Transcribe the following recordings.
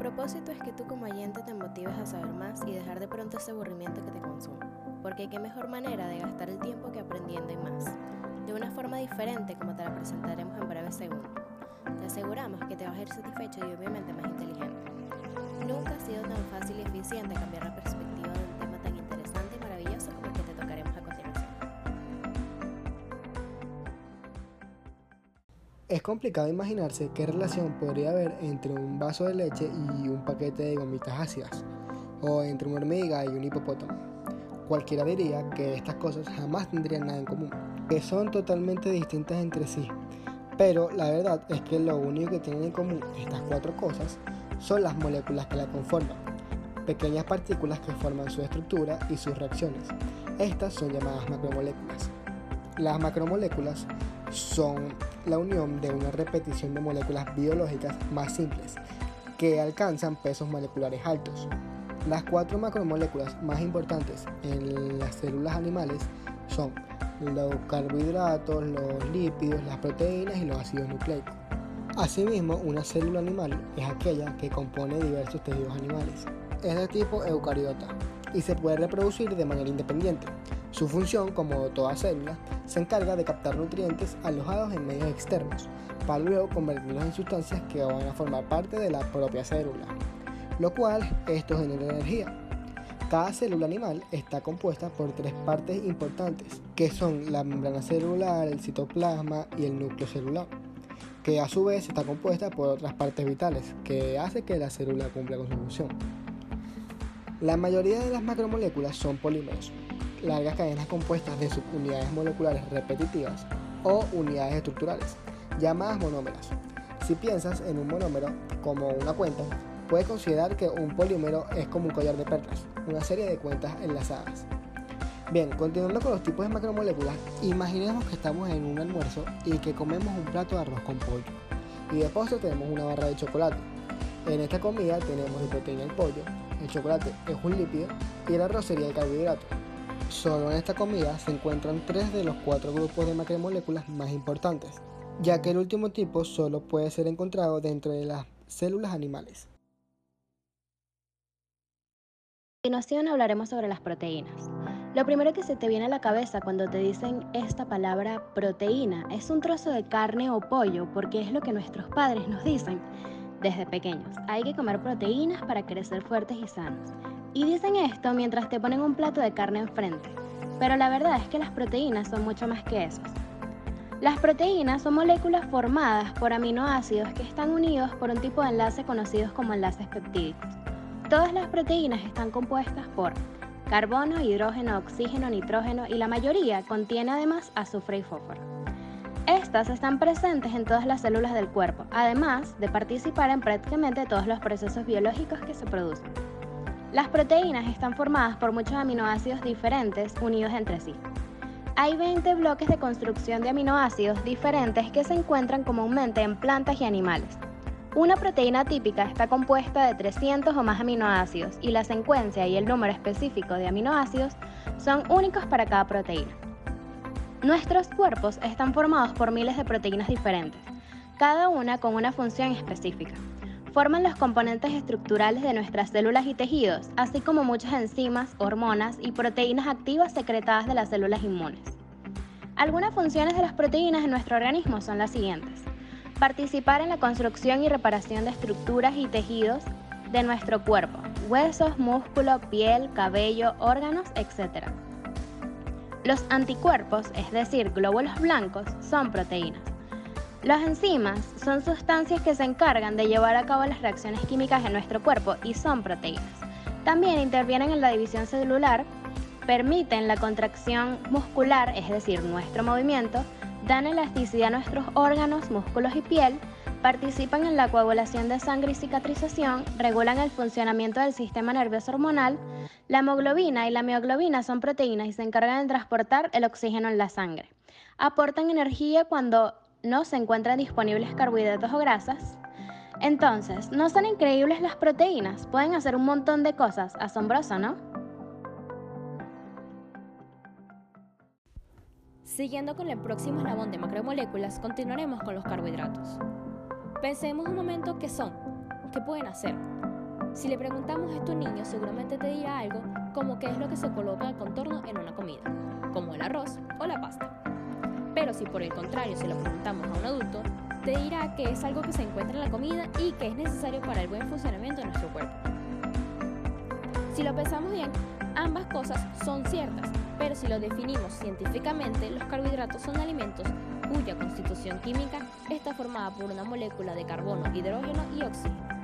propósito es que tú como oyente te motives a saber más y dejar de pronto ese aburrimiento que te consume, porque qué mejor manera de gastar el tiempo que aprendiendo y más, de una forma diferente como te la presentaremos en breve segundo. Te aseguramos que te vas a ir satisfecho y obviamente más inteligente. Nunca ha sido tan fácil y eficiente cambiar la perspectiva de Es complicado imaginarse qué relación podría haber entre un vaso de leche y un paquete de gomitas ácidas, o entre una hormiga y un hipopótamo. Cualquiera diría que estas cosas jamás tendrían nada en común, que son totalmente distintas entre sí. Pero la verdad es que lo único que tienen en común estas cuatro cosas son las moléculas que la conforman, pequeñas partículas que forman su estructura y sus reacciones. Estas son llamadas macromoléculas. Las macromoléculas son la unión de una repetición de moléculas biológicas más simples que alcanzan pesos moleculares altos. Las cuatro macromoléculas más importantes en las células animales son los carbohidratos, los lípidos, las proteínas y los ácidos nucleicos. Asimismo, una célula animal es aquella que compone diversos tejidos animales. Es de tipo eucariota y se puede reproducir de manera independiente. Su función, como toda célula, se encarga de captar nutrientes alojados en medios externos, para luego convertirlos en sustancias que van a formar parte de la propia célula, lo cual esto genera energía. Cada célula animal está compuesta por tres partes importantes, que son la membrana celular, el citoplasma y el núcleo celular que a su vez está compuesta por otras partes vitales, que hace que la célula cumpla con su función. La mayoría de las macromoléculas son polímeros, largas cadenas compuestas de subunidades moleculares repetitivas o unidades estructurales, llamadas monómeros. Si piensas en un monómero como una cuenta, puedes considerar que un polímero es como un collar de perlas, una serie de cuentas enlazadas. Bien, continuando con los tipos de macromoléculas, imaginemos que estamos en un almuerzo y que comemos un plato de arroz con pollo. Y de postre tenemos una barra de chocolate. En esta comida tenemos de proteína el pollo, el chocolate es un lípido y el arroz sería el carbohidrato. Solo en esta comida se encuentran tres de los cuatro grupos de macromoléculas más importantes, ya que el último tipo solo puede ser encontrado dentro de las células animales. A continuación hablaremos sobre las proteínas. Lo primero que se te viene a la cabeza cuando te dicen esta palabra proteína es un trozo de carne o pollo, porque es lo que nuestros padres nos dicen desde pequeños. Hay que comer proteínas para crecer fuertes y sanos. Y dicen esto mientras te ponen un plato de carne enfrente. Pero la verdad es que las proteínas son mucho más que eso. Las proteínas son moléculas formadas por aminoácidos que están unidos por un tipo de enlace conocidos como enlaces peptídicos. Todas las proteínas están compuestas por carbono, hidrógeno, oxígeno, nitrógeno y la mayoría contiene además azufre y fósforo. Estas están presentes en todas las células del cuerpo, además de participar en prácticamente todos los procesos biológicos que se producen. Las proteínas están formadas por muchos aminoácidos diferentes unidos entre sí. Hay 20 bloques de construcción de aminoácidos diferentes que se encuentran comúnmente en plantas y animales. Una proteína típica está compuesta de 300 o más aminoácidos y la secuencia y el número específico de aminoácidos son únicos para cada proteína. Nuestros cuerpos están formados por miles de proteínas diferentes, cada una con una función específica. Forman los componentes estructurales de nuestras células y tejidos, así como muchas enzimas, hormonas y proteínas activas secretadas de las células inmunes. Algunas funciones de las proteínas en nuestro organismo son las siguientes Participar en la construcción y reparación de estructuras y tejidos de nuestro cuerpo, huesos, músculo, piel, cabello, órganos, etc. Los anticuerpos, es decir, glóbulos blancos, son proteínas. Las enzimas son sustancias que se encargan de llevar a cabo las reacciones químicas en nuestro cuerpo y son proteínas. También intervienen en la división celular, permiten la contracción muscular, es decir, nuestro movimiento, dan elasticidad a nuestros órganos, músculos y piel, participan en la coagulación de sangre y cicatrización, regulan el funcionamiento del sistema nervioso hormonal, la hemoglobina y la mioglobina son proteínas y se encargan de transportar el oxígeno en la sangre. Aportan energía cuando no se encuentran disponibles carbohidratos o grasas. Entonces, ¿no son increíbles las proteínas? Pueden hacer un montón de cosas. Asombroso, ¿no? Siguiendo con el próximo eslabón de macromoléculas, continuaremos con los carbohidratos. Pensemos un momento qué son, qué pueden hacer. Si le preguntamos a tu niño, seguramente te dirá algo como qué es lo que se coloca al contorno en una comida, como el arroz o la pasta. Pero si por el contrario se lo preguntamos a un adulto, te dirá que es algo que se encuentra en la comida y que es necesario para el buen funcionamiento de nuestro cuerpo. Si lo pensamos bien, ambas cosas son ciertas, pero si lo definimos científicamente, los carbohidratos son alimentos cuya constitución química está formada por una molécula de carbono, hidrógeno y oxígeno.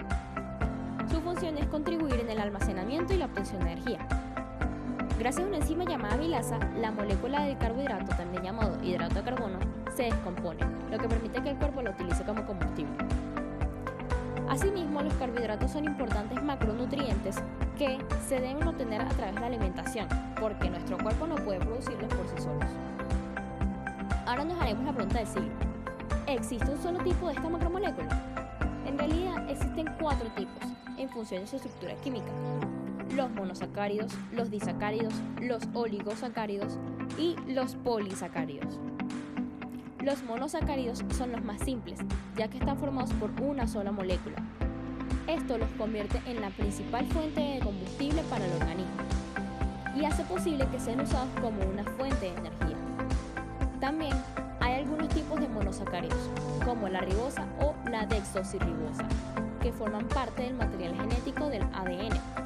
Su función es contribuir en el almacenamiento y la obtención de energía. Gracias a una enzima llamada milasa, la molécula del carbohidrato, también llamado hidrato de carbono, se descompone, lo que permite que el cuerpo lo utilice como combustible. Asimismo, los carbohidratos son importantes macronutrientes que se deben obtener a través de la alimentación, porque nuestro cuerpo no puede producirlos por sí solos. Ahora nos haremos la pregunta del siglo. ¿Existe un solo tipo de esta macromolécula? En realidad existen cuatro tipos, en función de su estructura química. Los monosacáridos, los disacáridos, los oligosacáridos y los polisacáridos. Los monosacáridos son los más simples, ya que están formados por una sola molécula. Esto los convierte en la principal fuente de combustible para el organismo y hace posible que sean usados como una fuente de energía. También hay algunos tipos de monosacáridos, como la ribosa o la dexosirribosa, que forman parte del material genético del ADN.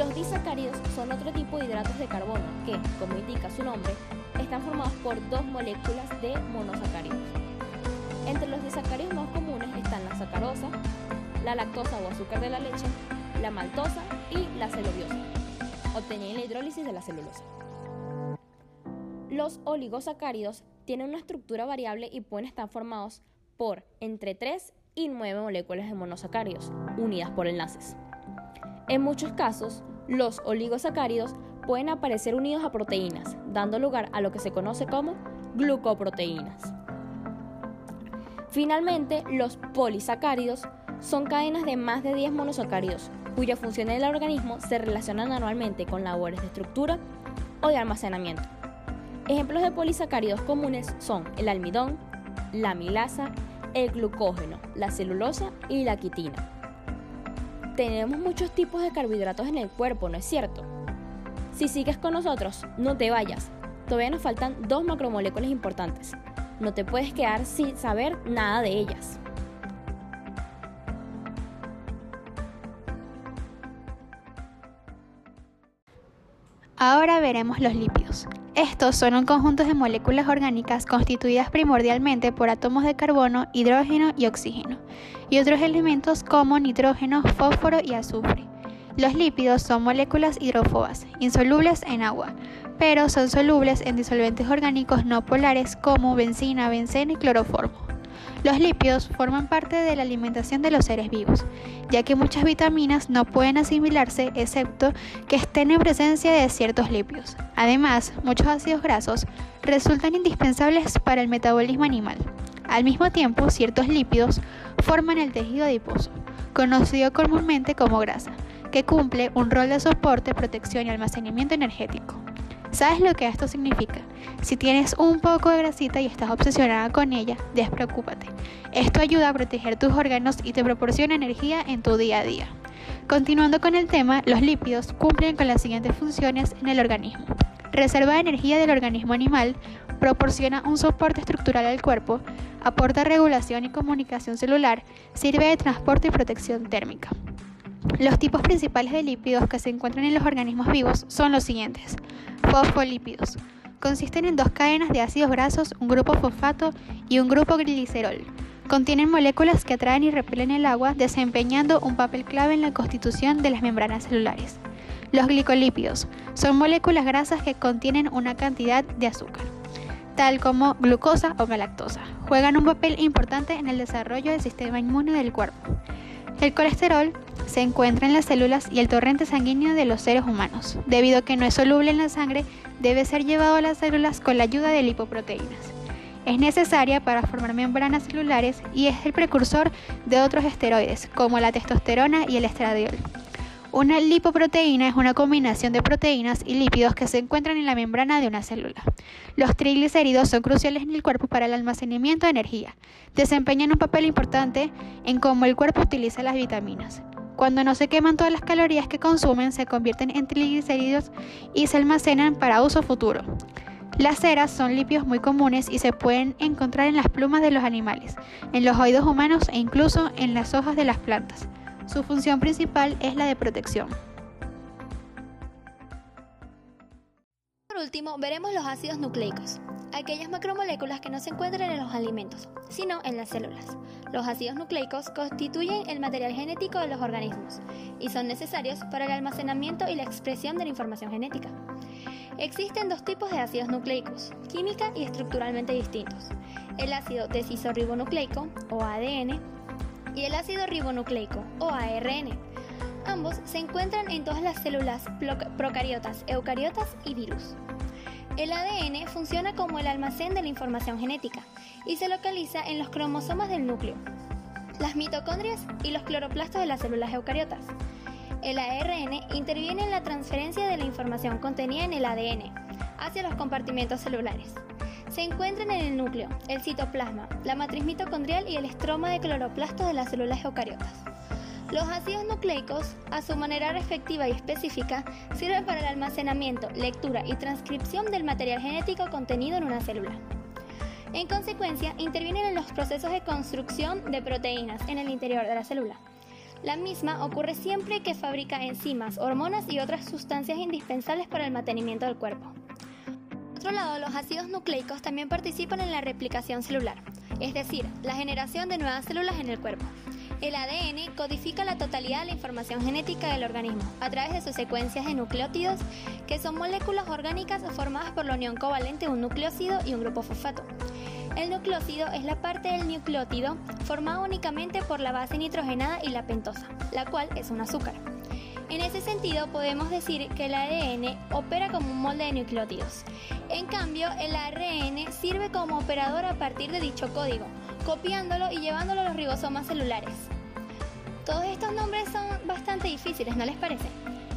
Los disacáridos son otro tipo de hidratos de carbono que, como indica su nombre, están formados por dos moléculas de monosacáridos. Entre los disacáridos más comunes están la sacarosa, la lactosa o azúcar de la leche, la maltosa y la celuliosa, obtenida en la hidrólisis de la celulosa. Los oligosacáridos tienen una estructura variable y pueden estar formados por entre 3 y 9 moléculas de monosacáridos, unidas por enlaces. En muchos casos, los oligosacáridos pueden aparecer unidos a proteínas, dando lugar a lo que se conoce como glucoproteínas. Finalmente, los polisacáridos son cadenas de más de 10 monosacáridos, cuya función en el organismo se relacionan anualmente con labores de estructura o de almacenamiento. Ejemplos de polisacáridos comunes son el almidón, la milasa, el glucógeno, la celulosa y la quitina. Tenemos muchos tipos de carbohidratos en el cuerpo, ¿no es cierto? Si sigues con nosotros, no te vayas. Todavía nos faltan dos macromoléculas importantes. No te puedes quedar sin saber nada de ellas. Ahora veremos los lípidos. Estos son un conjunto de moléculas orgánicas constituidas primordialmente por átomos de carbono, hidrógeno y oxígeno, y otros elementos como nitrógeno, fósforo y azufre. Los lípidos son moléculas hidrófobas, insolubles en agua, pero son solubles en disolventes orgánicos no polares como benzina, benceno y cloroformo. Los lípidos forman parte de la alimentación de los seres vivos, ya que muchas vitaminas no pueden asimilarse excepto que estén en presencia de ciertos lípidos. Además, muchos ácidos grasos resultan indispensables para el metabolismo animal. Al mismo tiempo, ciertos lípidos forman el tejido adiposo, conocido comúnmente como grasa, que cumple un rol de soporte, protección y almacenamiento energético. ¿Sabes lo que esto significa? Si tienes un poco de grasita y estás obsesionada con ella, despreocúpate. Esto ayuda a proteger tus órganos y te proporciona energía en tu día a día. Continuando con el tema, los lípidos cumplen con las siguientes funciones en el organismo. Reserva energía del organismo animal, proporciona un soporte estructural al cuerpo, aporta regulación y comunicación celular, sirve de transporte y protección térmica. Los tipos principales de lípidos que se encuentran en los organismos vivos son los siguientes. Fosfolípidos. Consisten en dos cadenas de ácidos grasos, un grupo fosfato y un grupo glicerol. Contienen moléculas que atraen y repelen el agua, desempeñando un papel clave en la constitución de las membranas celulares. Los glicolípidos son moléculas grasas que contienen una cantidad de azúcar, tal como glucosa o galactosa. Juegan un papel importante en el desarrollo del sistema inmune del cuerpo. El colesterol se encuentra en las células y el torrente sanguíneo de los seres humanos. Debido a que no es soluble en la sangre, debe ser llevado a las células con la ayuda de lipoproteínas. Es necesaria para formar membranas celulares y es el precursor de otros esteroides, como la testosterona y el estradiol. Una lipoproteína es una combinación de proteínas y lípidos que se encuentran en la membrana de una célula. Los triglicéridos son cruciales en el cuerpo para el almacenamiento de energía. Desempeñan un papel importante en cómo el cuerpo utiliza las vitaminas. Cuando no se queman todas las calorías que consumen, se convierten en triglicéridos y se almacenan para uso futuro. Las ceras son lípidos muy comunes y se pueden encontrar en las plumas de los animales, en los oídos humanos e incluso en las hojas de las plantas. Su función principal es la de protección. Por último, veremos los ácidos nucleicos, aquellas macromoléculas que no se encuentran en los alimentos, sino en las células. Los ácidos nucleicos constituyen el material genético de los organismos y son necesarios para el almacenamiento y la expresión de la información genética. Existen dos tipos de ácidos nucleicos, química y estructuralmente distintos. El ácido decisorribonucleico, o ADN, y el ácido ribonucleico, o ARN. Ambos se encuentran en todas las células procariotas, eucariotas y virus. El ADN funciona como el almacén de la información genética y se localiza en los cromosomas del núcleo, las mitocondrias y los cloroplastos de las células eucariotas. El ARN interviene en la transferencia de la información contenida en el ADN hacia los compartimentos celulares. Se encuentran en el núcleo, el citoplasma, la matriz mitocondrial y el estroma de cloroplastos de las células eucariotas. Los ácidos nucleicos, a su manera efectiva y específica, sirven para el almacenamiento, lectura y transcripción del material genético contenido en una célula. En consecuencia, intervienen en los procesos de construcción de proteínas en el interior de la célula. La misma ocurre siempre que fabrica enzimas, hormonas y otras sustancias indispensables para el mantenimiento del cuerpo. Por otro lado, los ácidos nucleicos también participan en la replicación celular, es decir, la generación de nuevas células en el cuerpo. El ADN codifica la totalidad de la información genética del organismo a través de sus secuencias de nucleótidos, que son moléculas orgánicas formadas por la unión covalente de un nucleócido y un grupo fosfato. El nucleócido es la parte del nucleótido formada únicamente por la base nitrogenada y la pentosa, la cual es un azúcar. En ese sentido, podemos decir que el ADN opera como un molde de nucleótidos. En cambio, el ARN sirve como operador a partir de dicho código, copiándolo y llevándolo a los ribosomas celulares. Todos estos nombres son bastante difíciles, ¿no les parece?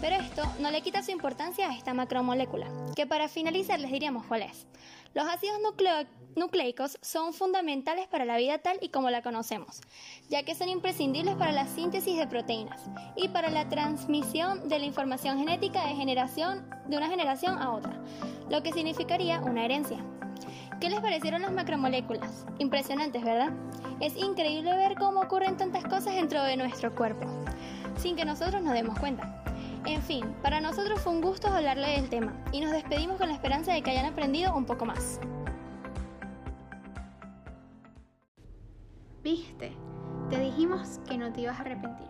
Pero esto no le quita su importancia a esta macromolécula, que para finalizar les diríamos cuál es. Los ácidos nucleicos son fundamentales para la vida tal y como la conocemos, ya que son imprescindibles para la síntesis de proteínas y para la transmisión de la información genética de, generación, de una generación a otra, lo que significaría una herencia. ¿Qué les parecieron las macromoléculas? Impresionantes, ¿verdad? Es increíble ver cómo ocurren tantas cosas dentro de nuestro cuerpo, sin que nosotros nos demos cuenta. En fin, para nosotros fue un gusto hablarle del tema y nos despedimos con la esperanza de que hayan aprendido un poco más. Dijimos que no te ibas a arrepentir.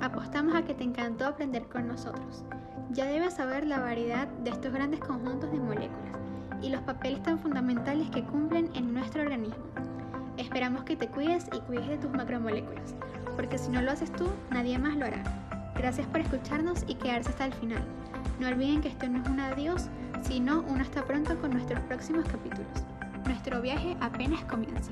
Apostamos a que te encantó aprender con nosotros. Ya debes saber la variedad de estos grandes conjuntos de moléculas y los papeles tan fundamentales que cumplen en nuestro organismo. Esperamos que te cuides y cuides de tus macromoléculas, porque si no lo haces tú, nadie más lo hará. Gracias por escucharnos y quedarse hasta el final. No olviden que esto no es un adiós, sino un hasta pronto con nuestros próximos capítulos. Nuestro viaje apenas comienza.